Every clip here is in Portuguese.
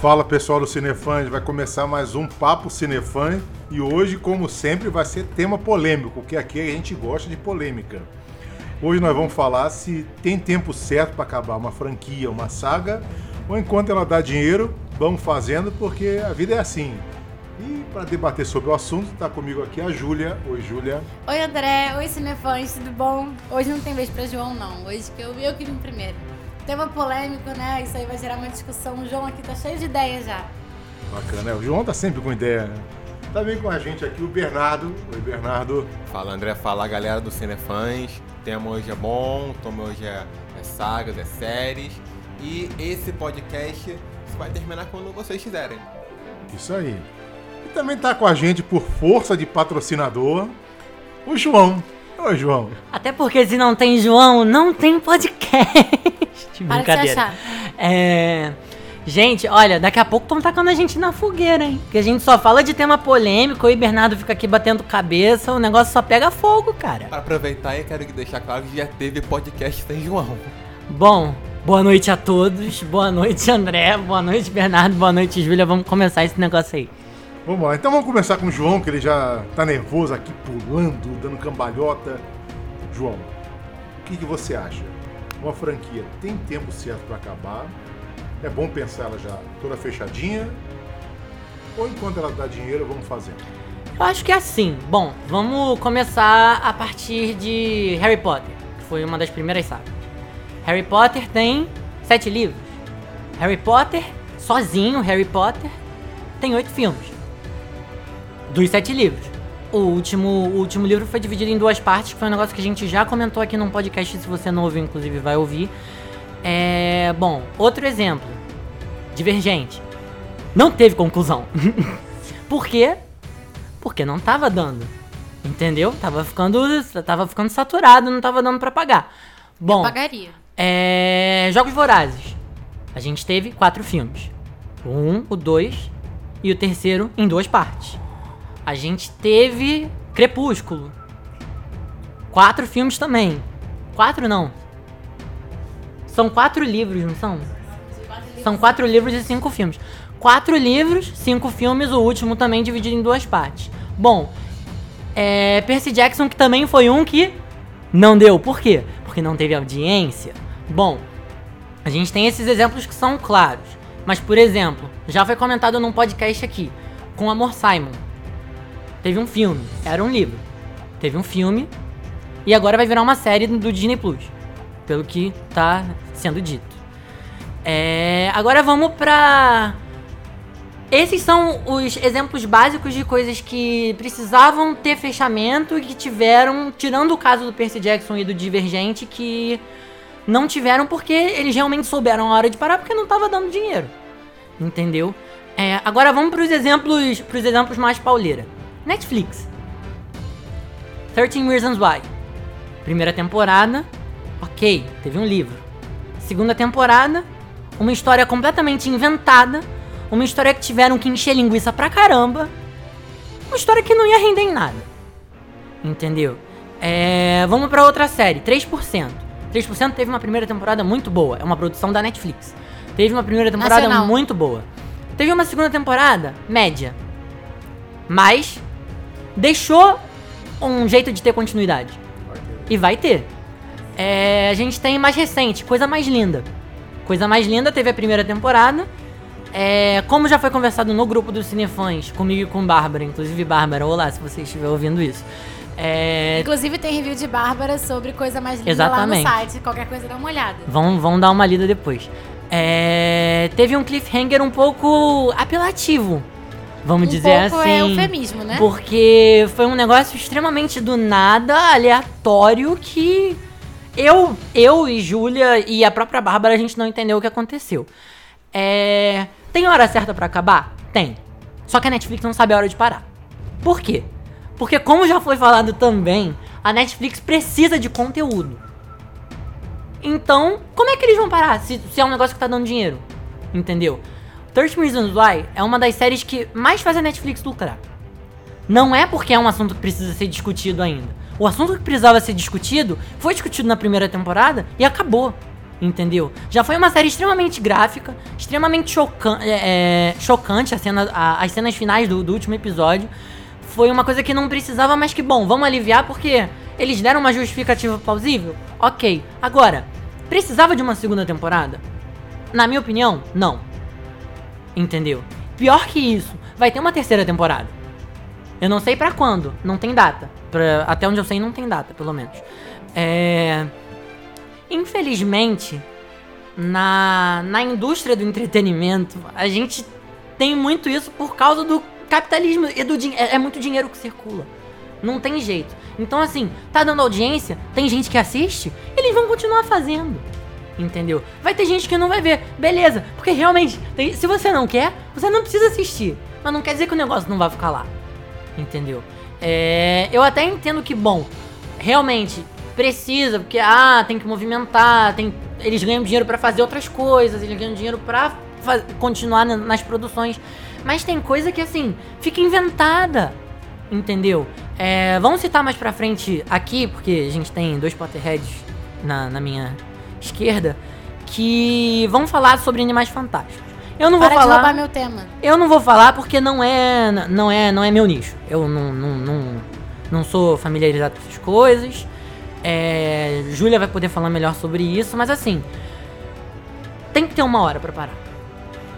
Fala pessoal do Cinefãs, vai começar mais um Papo Cinefãs e hoje, como sempre, vai ser tema polêmico, porque aqui a gente gosta de polêmica. Hoje nós vamos falar se tem tempo certo para acabar uma franquia, uma saga, ou enquanto ela dá dinheiro, vamos fazendo, porque a vida é assim. E para debater sobre o assunto, está comigo aqui a Júlia. Oi, Júlia. Oi, André. Oi, Cinefãs, tudo bom? Hoje não tem vez para João, não. Hoje que eu, eu que vim primeiro. Tema polêmico, né? Isso aí vai gerar uma discussão. O João aqui tá cheio de ideias já. Bacana, O João tá sempre com ideia, né? Também tá com a gente aqui o Bernardo. Oi, Bernardo. Fala, André. Fala, galera do Cinefãs. O tema hoje é bom, o tema hoje é, é sagas, é séries. E esse podcast vai terminar quando vocês quiserem. Isso aí. E também tá com a gente por força de patrocinador, o João. Oi, João. Até porque se não tem João, não tem podcast. Para Brincadeira. É... Gente, olha, daqui a pouco estão tacando a gente na fogueira, hein? Porque a gente só fala de tema polêmico e Bernardo fica aqui batendo cabeça, o negócio só pega fogo, cara. Para aproveitar, eu quero deixar claro que já teve podcast sem João. Bom, boa noite a todos. Boa noite, André. Boa noite, Bernardo. Boa noite, Júlia. Vamos começar esse negócio aí. Vamos lá, então vamos começar com o João, que ele já tá nervoso aqui, pulando, dando cambalhota. João, o que, que você acha? Uma franquia tem tempo certo para acabar? É bom pensar ela já toda fechadinha? Ou enquanto ela dá dinheiro, vamos fazer? Eu acho que é assim. Bom, vamos começar a partir de Harry Potter, que foi uma das primeiras sagas. Harry Potter tem sete livros. Harry Potter, sozinho, Harry Potter, tem oito filmes dos sete livros. O último, o último livro foi dividido em duas partes, que foi um negócio que a gente já comentou aqui num podcast, se você não ouviu, inclusive vai ouvir. É, bom, outro exemplo. Divergente. Não teve conclusão. Por quê? Porque não tava dando. Entendeu? Tava ficando, tava ficando saturado, não tava dando para pagar. Bom, Eu pagaria. É, Jogos Vorazes. A gente teve quatro filmes. O um, o dois e o terceiro em duas partes. A gente teve Crepúsculo. Quatro filmes também. Quatro não. São quatro livros, não são? São quatro livros e cinco filmes. Quatro livros, cinco filmes, o último também dividido em duas partes. Bom, é, Percy Jackson que também foi um que não deu. Por quê? Porque não teve audiência. Bom, a gente tem esses exemplos que são claros. Mas, por exemplo, já foi comentado num podcast aqui, com Amor Simon. Teve um filme, era um livro. Teve um filme e agora vai virar uma série do Disney Plus, pelo que tá sendo dito. É, agora vamos pra. Esses são os exemplos básicos de coisas que precisavam ter fechamento e que tiveram, tirando o caso do Percy Jackson e do Divergente, que não tiveram porque eles realmente souberam a hora de parar porque não tava dando dinheiro. Entendeu? É, agora vamos para os exemplos, pros exemplos mais pauleira. Netflix. 13 Reasons Why. Primeira temporada, ok, teve um livro. Segunda temporada, uma história completamente inventada, uma história que tiveram que encher linguiça pra caramba, uma história que não ia render em nada. Entendeu? É, vamos para outra série, 3%. 3% teve uma primeira temporada muito boa, é uma produção da Netflix. Teve uma primeira temporada Nacional. muito boa. Teve uma segunda temporada média. Mas deixou um jeito de ter continuidade. E vai ter. É, a gente tem mais recente, Coisa Mais Linda. Coisa Mais Linda teve a primeira temporada. É, como já foi conversado no grupo dos Cinefãs, comigo e com Bárbara, inclusive Bárbara, olá se você estiver ouvindo isso. É, Inclusive tem review de Bárbara sobre Coisa Mais Linda Exatamente. lá no site. Qualquer coisa dá uma olhada. vão, vão dar uma lida depois. É, teve um cliffhanger um pouco apelativo, vamos um dizer pouco assim. é eufemismo, né? Porque foi um negócio extremamente do nada, aleatório, que eu, eu e Júlia e a própria Bárbara, a gente não entendeu o que aconteceu. É, tem hora certa pra acabar? Tem. Só que a Netflix não sabe a hora de parar. Por quê? Porque como já foi falado também, a Netflix precisa de conteúdo. Então, como é que eles vão parar se, se é um negócio que tá dando dinheiro? Entendeu? 13 Reasons Why é uma das séries que mais faz a Netflix lucrar. Não é porque é um assunto que precisa ser discutido ainda. O assunto que precisava ser discutido foi discutido na primeira temporada e acabou. Entendeu? Já foi uma série extremamente gráfica, extremamente chocan é, é, chocante cena, a- as cenas finais do, do último episódio. Foi uma coisa que não precisava, mas que bom, vamos aliviar porque eles deram uma justificativa plausível? Ok. Agora, precisava de uma segunda temporada? Na minha opinião, não. Entendeu? Pior que isso, vai ter uma terceira temporada. Eu não sei pra quando, não tem data. Pra, até onde eu sei, não tem data, pelo menos. É. Infelizmente, na, na indústria do entretenimento, a gente tem muito isso por causa do capitalismo e do. É, é muito dinheiro que circula. Não tem jeito. Então, assim, tá dando audiência, tem gente que assiste, eles vão continuar fazendo. Entendeu? Vai ter gente que não vai ver. Beleza, porque realmente, se você não quer, você não precisa assistir. Mas não quer dizer que o negócio não vai ficar lá. Entendeu? É, eu até entendo que, bom, realmente precisa, porque, ah, tem que movimentar, tem, eles ganham dinheiro pra fazer outras coisas, eles ganham dinheiro pra fa- continuar na- nas produções. Mas tem coisa que, assim, fica inventada. Entendeu? É, vamos citar mais pra frente aqui, porque a gente tem dois Potterheads na, na minha esquerda, que vão falar sobre animais fantásticos. Eu não Para vou de falar. roubar meu tema. Eu não vou falar porque não é, não é, não é meu nicho. Eu não, não, não, não sou familiarizado com essas coisas. É, Júlia vai poder falar melhor sobre isso, mas assim, tem que ter uma hora pra parar.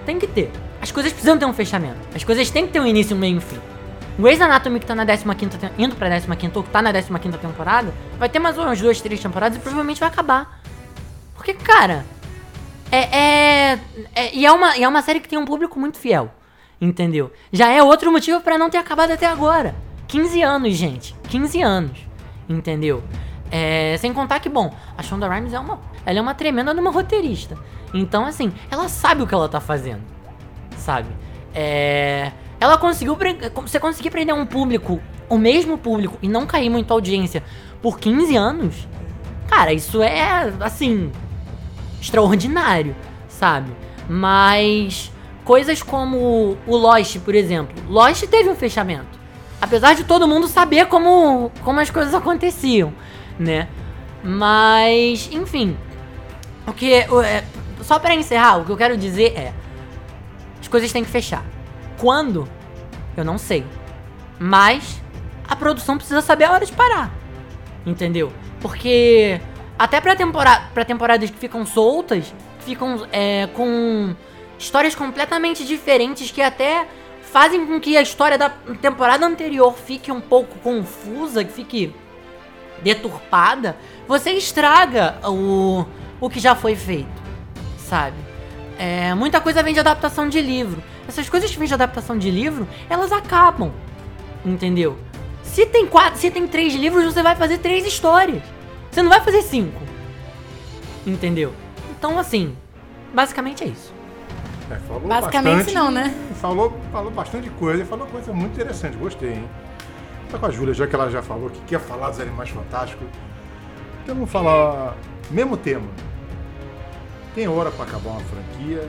Tem que ter. As coisas precisam ter um fechamento. As coisas têm que ter um início, um meio e um fim. Grey's Anatomy, que tá na 15 tem- indo pra 15 ou que tá na 15 temporada, vai ter mais umas duas, três temporadas e provavelmente vai acabar. Porque, cara, é, é, é- e, é uma, e é uma série que tem um público muito fiel. Entendeu? Já é outro motivo pra não ter acabado até agora. 15 anos, gente. 15 anos. Entendeu? É, sem contar que, bom, a Shonda Rhimes é uma, ela é uma tremenda de uma roteirista. Então, assim, ela sabe o que ela tá fazendo. Sabe? É, ela conseguiu. Você conseguir prender um público, o mesmo público, e não cair muito a audiência por 15 anos. Cara, isso é, assim, extraordinário, sabe? Mas coisas como o Lost, por exemplo. Lost teve um fechamento. Apesar de todo mundo saber como, como as coisas aconteciam, né? Mas, enfim. O que. é, só pra encerrar, o que eu quero dizer é. As coisas têm que fechar. Quando? Eu não sei. Mas a produção precisa saber a hora de parar. Entendeu? Porque até pra, temporada, pra temporadas que ficam soltas, ficam é, com histórias completamente diferentes que até fazem com que a história da temporada anterior fique um pouco confusa, que fique deturpada, você estraga o, o que já foi feito, sabe? É, muita coisa vem de adaptação de livro. Essas coisas que vêm de adaptação de livro, elas acabam, entendeu? Se tem quatro, se tem três livros, você vai fazer três histórias. Você não vai fazer cinco, entendeu? Então, assim, basicamente é isso. É, falou Basicamente bastante, não, né? Falou, falou bastante coisa e falou coisa muito interessante, gostei, hein? Tá com a Júlia, já que ela já falou que quer falar dos animais fantásticos. Então vamos falar mesmo tema. Tem hora pra acabar uma franquia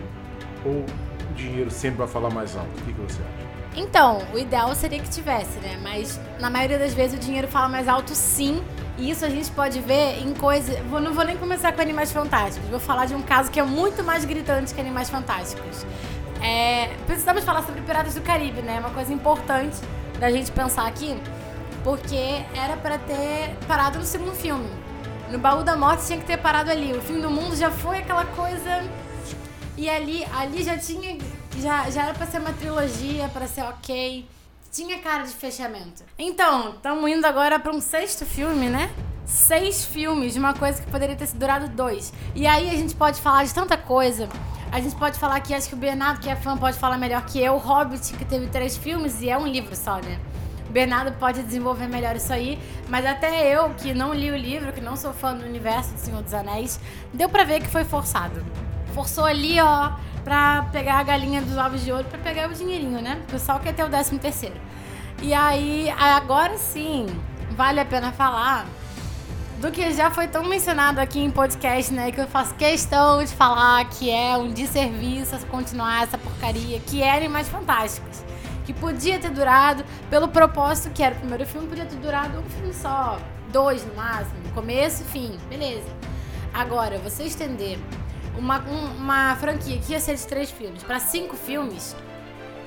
ou o dinheiro sempre vai falar mais alto? O que, que você acha? Então, o ideal seria que tivesse, né? Mas na maioria das vezes o dinheiro fala mais alto sim. E isso a gente pode ver em coisas. Não vou nem começar com Animais Fantásticos. Vou falar de um caso que é muito mais gritante que Animais Fantásticos. É, precisamos falar sobre Piratas do Caribe, né? Uma coisa importante da gente pensar aqui. Porque era pra ter parado no segundo filme. No Baú da Morte tinha que ter parado ali. O fim do mundo já foi aquela coisa e ali, ali já tinha. Já, já era pra ser uma trilogia, pra ser ok. Tinha cara de fechamento. Então, estamos indo agora pra um sexto filme, né? Seis filmes de uma coisa que poderia ter durado dois. E aí a gente pode falar de tanta coisa. A gente pode falar que acho que o Bernardo, que é fã, pode falar melhor que eu. O Hobbit, que teve três filmes e é um livro só, né? Bernardo pode desenvolver melhor isso aí, mas até eu, que não li o livro, que não sou fã do universo do Senhor dos Anéis, deu pra ver que foi forçado. Forçou ali, ó, pra pegar a galinha dos ovos de ouro, pra pegar o dinheirinho, né? O pessoal quer ter o décimo terceiro. E aí, agora sim, vale a pena falar do que já foi tão mencionado aqui em podcast, né? Que eu faço questão de falar que é um desserviço continuar essa porcaria, que é Animais Fantásticos. Que podia ter durado, pelo propósito que era o primeiro filme, podia ter durado um filme só, dois no máximo, começo e fim, beleza. Agora, você estender uma, um- uma franquia que ia ser de três filmes pra cinco filmes,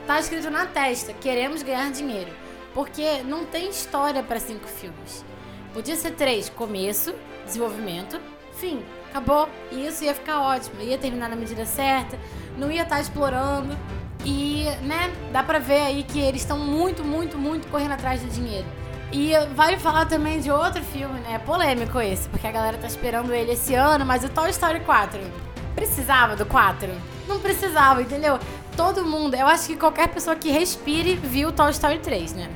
tá escrito na testa: queremos ganhar dinheiro. Porque não tem história pra cinco filmes. Podia ser três: começo, desenvolvimento, fim. Acabou. E isso ia ficar ótimo. Ia terminar na medida certa, não ia estar explorando. E, né, dá pra ver aí que eles estão muito, muito, muito correndo atrás do dinheiro. E vale falar também de outro filme, né? Polêmico esse, porque a galera tá esperando ele esse ano, mas o Toy Story 4. Precisava do 4? Não precisava, entendeu? Todo mundo, eu acho que qualquer pessoa que respire viu Toy Story 3, né?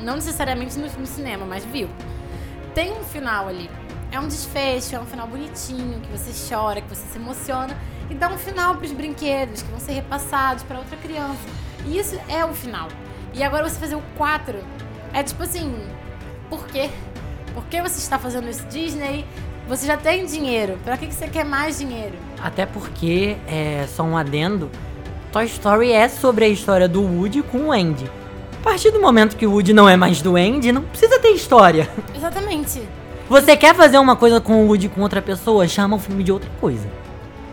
Não necessariamente no, cinema, mas viu. Tem um final ali. É um desfecho, é um final bonitinho, que você chora, que você se emociona e dá um final pros brinquedos que vão ser repassados pra outra criança. E isso é o final. E agora você fazer o 4 é tipo assim, por quê? Por que você está fazendo isso Disney? Você já tem dinheiro. Pra que que você quer mais dinheiro? Até porque, é só um adendo, Toy Story é sobre a história do Woody com o Andy. A partir do momento que o Woody não é mais do Andy, não precisa ter história. Exatamente. Você quer fazer uma coisa com o Woody com outra pessoa, chama o filme de outra coisa.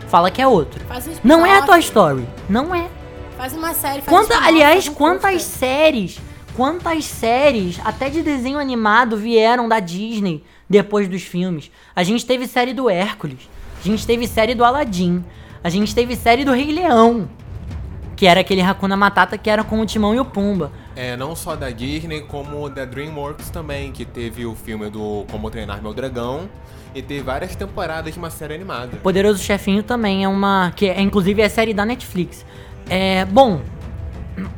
Fala que é outro. Faz um Não é a Toy Story. Não é. Faz uma série, faz um Quanta, spin-off, aliás, faz um quantas curta. séries, quantas séries, até de desenho animado, vieram da Disney depois dos filmes? A gente teve série do Hércules, a gente teve série do Aladdin, a gente teve série do Rei Leão, que era aquele Hakuna Matata que era com o Timão e o Pumba. É, não só da Disney, como da DreamWorks também, que teve o filme do Como Treinar Meu Dragão e teve várias temporadas de uma série animada. Poderoso Chefinho também é uma, que é inclusive é série da Netflix. É, bom,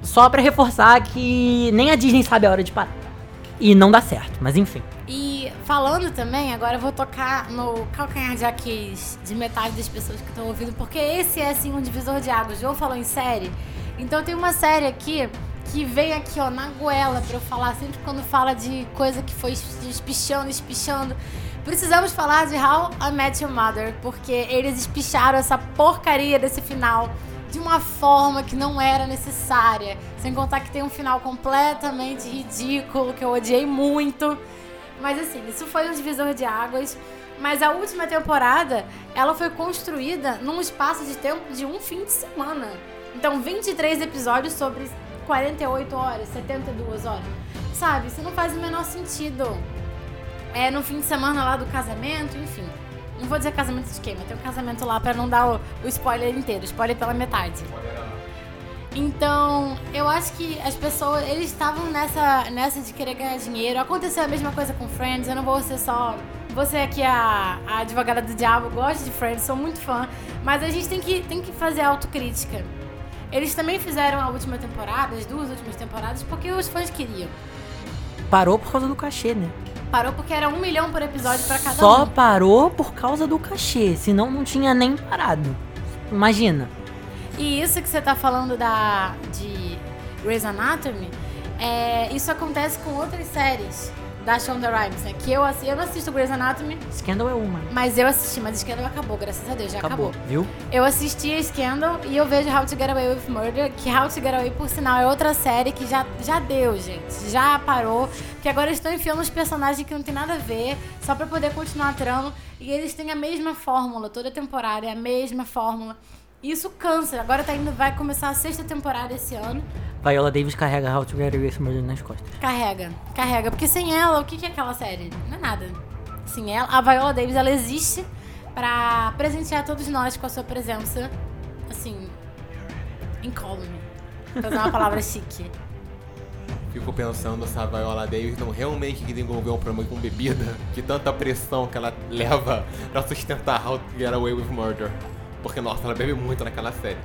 só pra reforçar que nem a Disney sabe a hora de parar. E não dá certo, mas enfim. E falando também, agora eu vou tocar no calcanhar de Aquiles de metade das pessoas que estão ouvindo, porque esse é assim um divisor de águas. João falou em série, então tem uma série aqui que vem aqui ó na goela pra eu falar sempre quando fala de coisa que foi espichando, espichando. Precisamos falar de How I Met Your Mother, porque eles espicharam essa porcaria desse final de uma forma que não era necessária. Sem contar que tem um final completamente ridículo, que eu odiei muito. Mas assim, isso foi um divisor de águas. Mas a última temporada, ela foi construída num espaço de tempo de um fim de semana. Então, 23 episódios sobre 48 horas, 72 horas. Sabe, isso não faz o menor sentido. É no fim de semana lá do casamento, enfim. Não vou dizer casamento de quem, mas tem um casamento lá pra não dar o, o spoiler inteiro, spoiler pela metade. Então, eu acho que as pessoas, eles estavam nessa, nessa de querer ganhar dinheiro. Aconteceu a mesma coisa com Friends, eu não vou ser só. Você aqui, a, a advogada do diabo, gosto de Friends, sou muito fã. Mas a gente tem que, tem que fazer autocrítica. Eles também fizeram a última temporada, as duas últimas temporadas, porque os fãs queriam. Parou por causa do cachê, né? Parou porque era um milhão por episódio pra cada Só um. parou por causa do cachê, senão não tinha nem parado. Imagina. E isso que você tá falando da de Grey's Anatomy, é, isso acontece com outras séries da Shonda Rhimes, né? Que eu, assi- eu não assisto Grey's Anatomy, Scandal é uma. mas eu assisti, mas Scandal acabou, graças a Deus, já acabou. Acabou, viu? Eu assisti a Scandal e eu vejo How to Get Away with Murder, que How to Get Away, por sinal, é outra série que já, já deu, gente. Já parou. Que agora eles estão enfiando uns personagens que não tem nada a ver, só pra poder continuar a trama. E eles têm a mesma fórmula, toda temporada é a mesma fórmula. Isso cansa. Agora tá indo, vai começar a sexta temporada esse ano. Viola Davis carrega How to Get Away with Murder nas costas. Carrega, carrega. Porque sem ela, o que é aquela série? Não é nada. Sem ela, a Viola Davis, ela existe pra presentear todos nós com a sua presença, assim, incólume. Pra usar uma palavra chique. Fico pensando se a Viola Davis não realmente desenvolveu um problema com bebida, de tanta pressão que ela leva pra sustentar How to Get Away with Murder. Porque, nossa, ela bebe muito naquela série.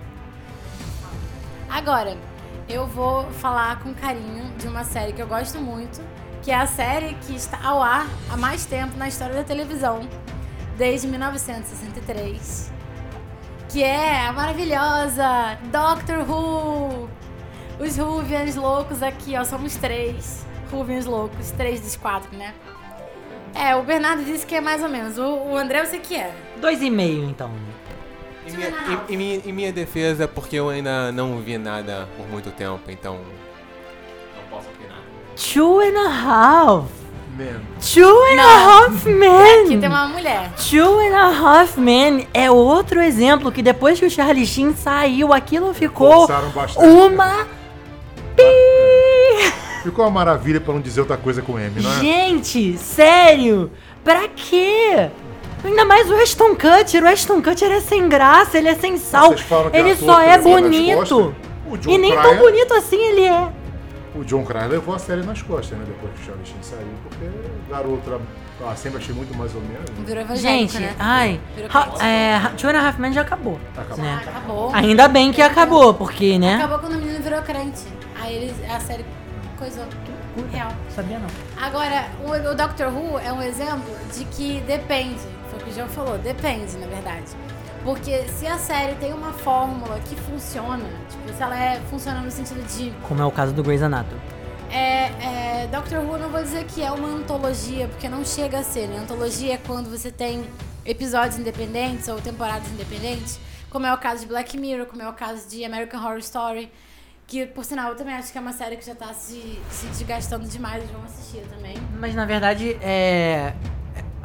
Agora, eu vou falar com carinho de uma série que eu gosto muito, que é a série que está ao ar há mais tempo na história da televisão, desde 1963, que é a maravilhosa Doctor Who. Os Ruvians loucos aqui, ó, somos três. Ruvians loucos, três dos quatro, né? É, o Bernardo disse que é mais ou menos. O, o André sei que é. Dois e meio, então. Em minha, em- em minha- em minha defesa, é porque eu ainda não vi nada por muito tempo, então. Não posso opinar. Two and a half. Man. Two and a Half Men. Aqui tem uma mulher. Two and a Half Men é outro exemplo que depois que o Charlie Sheen saiu, aquilo ficou bastante. uma pi. Ficou uma maravilha pra não dizer outra coisa com M, não é? Gente, sério? Pra quê? Ainda mais o Ashton Kutcher. O Ashton Kutcher é sem graça, ele é sem sal. Que Ele só é nas bonito. E nem tão bonito assim ele é. O John Cryer levou a série nas costas, né? Depois que o Charlie Sheen saiu, porque garoto, ah, sempre achei muito mais ou menos. Virou evangélico, Gente, né? ai. Ha, é, Two and a Half Men já acabou. Acabou. né? Acabou. Ainda bem que acabou, porque, né? Acabou quando o menino virou crente. Aí eles, a série coisou. Real. Sabia não. Agora, o, o Doctor Who é um exemplo de que depende. O João falou, depende, na verdade. Porque se a série tem uma fórmula que funciona, tipo, se ela é, funciona no sentido de. Como é o caso do Grey's Anatomy. É, é, Doctor Who, não vou dizer que é uma antologia, porque não chega a ser, né? Antologia é quando você tem episódios independentes ou temporadas independentes, como é o caso de Black Mirror, como é o caso de American Horror Story, que, por sinal, eu também acho que é uma série que já tá se, se desgastando demais, vamos assistir também. Mas na verdade, é.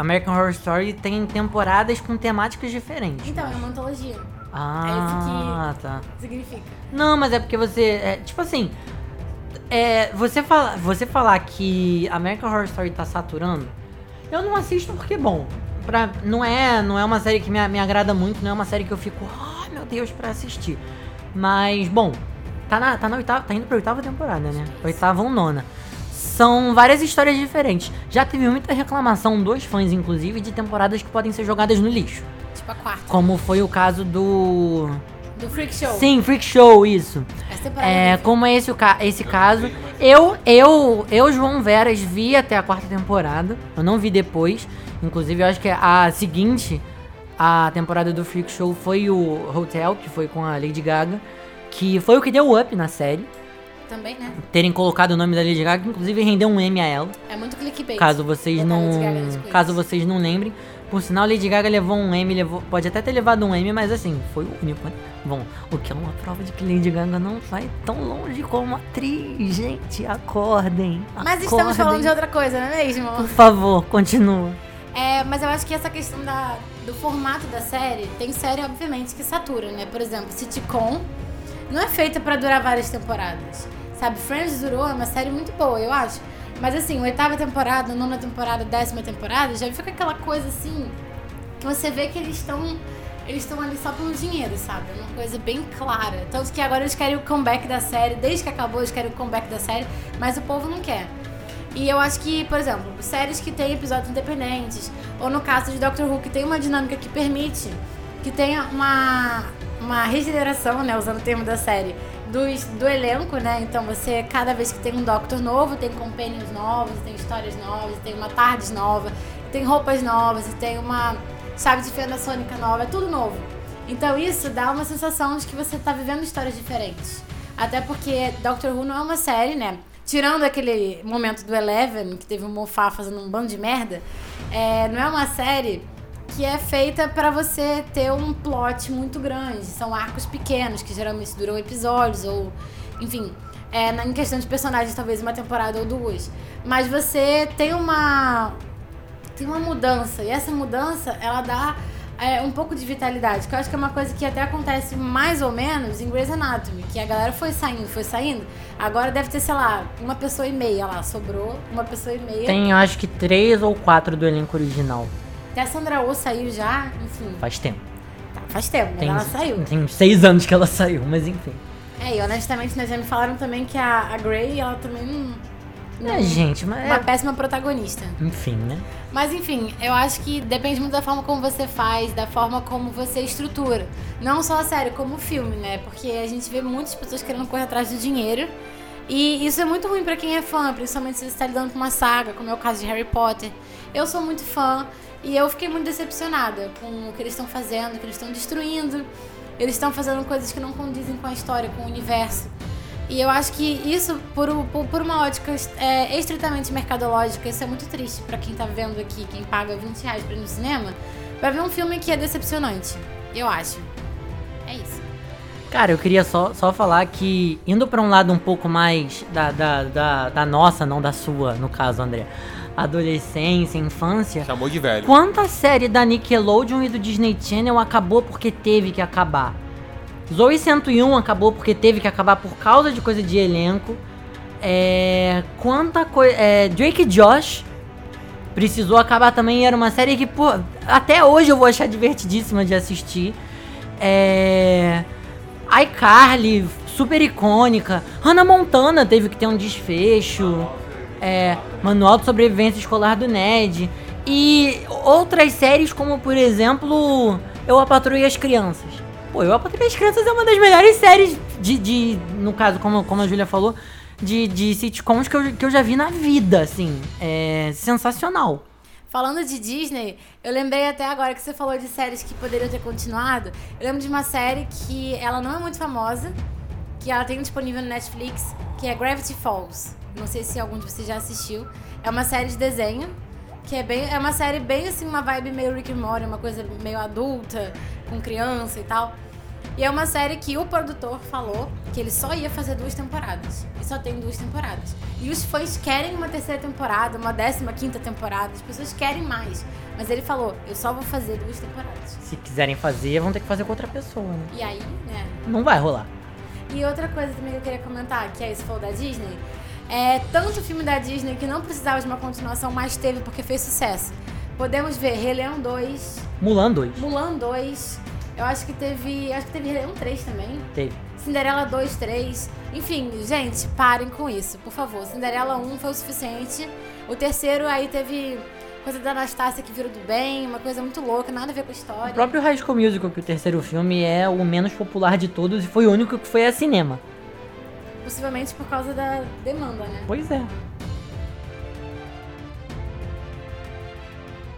American Horror Story tem temporadas com temáticas diferentes. Então, é uma antologia. Ah, é tá. Significa. Não, mas é porque você. É, tipo assim. É, você, fala, você falar que American Horror Story tá saturando, eu não assisto porque, bom, pra, não, é, não é uma série que me, me agrada muito, não é uma série que eu fico, ai meu Deus, pra assistir. Mas, bom, tá, na, tá, na oitava, tá indo pra oitava temporada, né? Oitava ou nona. São várias histórias diferentes. Já teve muita reclamação dos fãs, inclusive, de temporadas que podem ser jogadas no lixo. Tipo a quarta. Como foi o caso do. Do Freak Show. Sim, Freak Show, isso. Essa temporada É, do- como é esse, o ca esse caso. Eu, eu, eu, João Veras, vi até a quarta temporada. Eu não vi depois. Inclusive, eu acho que a seguinte, a temporada do Freak Show, foi o Hotel, que foi com a Lady Gaga. Que foi o que deu up na série. Também, né? Terem colocado o nome da Lady Gaga, que inclusive rendeu um M a ela. É muito clickbait. Caso vocês não. Caso vocês não lembrem. Por sinal, Lady Gaga levou um M, levou, pode até ter levado um M, mas assim, foi o único. né? Bom, o que é uma prova de que Lady Gaga não vai tão longe como atriz. Gente, acordem. Mas estamos acordem. falando de outra coisa, não é mesmo? Por favor, continua. É, mas eu acho que essa questão da, do formato da série, tem série, obviamente, que satura, né? Por exemplo, sitcom não é feita pra durar várias temporadas. Sabe, Friends durou, é uma série muito boa, eu acho. Mas assim, oitava temporada, nona temporada, décima temporada, já fica aquela coisa assim, que você vê que eles estão eles estão ali só pelo dinheiro, sabe? É uma coisa bem clara. Tanto que agora eles querem o comeback da série, desde que acabou eles querem o comeback da série, mas o povo não quer. E eu acho que, por exemplo, séries que têm episódios independentes, ou no caso de Doctor Who, que tem uma dinâmica que permite que tenha uma, uma regeneração, né, usando o termo da série, dos, do elenco, né? Então você, cada vez que tem um Doctor novo, tem companions novos, tem histórias novas, tem uma tardes nova, tem roupas novas, tem uma chave de fenda sônica nova, é tudo novo. Então isso dá uma sensação de que você tá vivendo histórias diferentes. Até porque Doctor Who não é uma série, né? Tirando aquele momento do Eleven, que teve um mofá fazendo um bando de merda, é, não é uma série que é feita pra você ter um plot muito grande. São arcos pequenos, que geralmente duram episódios, ou, enfim, é, em questão de personagens, talvez uma temporada ou duas. Mas você tem uma, tem uma mudança, e essa mudança, ela dá é, um pouco de vitalidade, que eu acho que é uma coisa que até acontece mais ou menos em Grey's Anatomy, que a galera foi saindo, foi saindo, agora deve ter, sei lá, uma pessoa e meia lá, sobrou uma pessoa e meia. Tem, eu acho que três ou quatro do elenco original. Até a Sandra Oh saiu já, enfim, Faz tempo. tá, faz tempo, mas Tem, ela saiu. tem uns seis anos que ela saiu, mas enfim. É, e honestamente, né, já me falaram também que a, a Grey, ela também não... não- É, gente, mas. Uma é- péssima protagonista. Enfim, né? Mas enfim, eu acho que depende muito da forma como você faz, da forma como você estrutura. Não só a série, como o filme, né? Porque a gente vê muitas pessoas querendo correr atrás do dinheiro. E isso é muito ruim pra quem é fã, principalmente se você está lidando com uma saga, como é o caso de Harry Potter. Eu sou muito fã e eu fiquei muito decepcionada com o que eles estão fazendo, o que eles estão destruindo. Eles estão fazendo coisas que não condizem com a história, com o universo. E eu acho que isso, por, por, uma ótica é, estritamente mercadológica, isso é muito triste pra quem tá vendo aqui, quem paga 20 reais pra ir no cinema, pra ver um filme que é decepcionante. Eu acho. Cara, eu queria só, só falar que, indo pra um lado um pouco mais da, da, da, da nossa, não da sua, no caso, André, adolescência, infância. Chamou de velho. Quanta série da Nickelodeon e do Disney Channel acabou porque teve que acabar? Zoe 101 acabou porque teve que acabar por causa de coisa de elenco. É. Quanta coisa. É, Drake Josh precisou acabar também. Era uma série que, pô, até hoje eu vou achar divertidíssima de assistir. É. iCarly, super icônica. Hannah Montana teve que ter um desfecho. É, Manual de Sobrevivência Escolar do Ned. E outras séries como, por exemplo, Eu a as Crianças. Pô, Eu a as Crianças é uma das melhores séries de, de no caso, como, como a Julia falou, de, de sitcoms que eu, que eu já vi na vida, assim. É sensacional. Falando de Disney, eu lembrei até agora que você falou de séries que poderiam ter continuado. Eu lembro de uma série que ela não é muito famosa, que ela tem disponível no Netflix, que é Gravity Falls. Não sei se algum de vocês já assistiu. É uma série de desenho, que é bem, é uma série bem assim, uma vibe meio Rick and Morty, uma coisa meio adulta, com criança e tal. E é uma série que o produtor falou que ele só ia fazer duas temporadas. E só tem duas temporadas. E os fãs querem uma terceira temporada, uma décima quinta temporada. As pessoas querem mais. Mas ele falou, eu só vou fazer duas temporadas. Se quiserem fazer, vão ter que fazer com outra pessoa, né? E aí, né? Não vai rolar. E outra coisa também que eu queria comentar, que é esse falou da Disney, é tanto filme da Disney que não precisava de uma continuação, mas teve porque fez sucesso. Podemos ver Rei Leão 2, Mulan 2. Mulan 2, eu acho que teve. Acho que teve Rei Leão 3 também. Teve. Cinderela 2, 3. Enfim, gente, parem com isso, por favor. Cinderela 1 foi o suficiente. O terceiro aí teve coisa da Anastácia que virou do bem, uma coisa muito louca, nada a ver com a O história. próprio High School Musical, que o terceiro filme é o menos popular de todos e foi o único que foi a cinema. Possivelmente por causa da demanda, né? Pois é.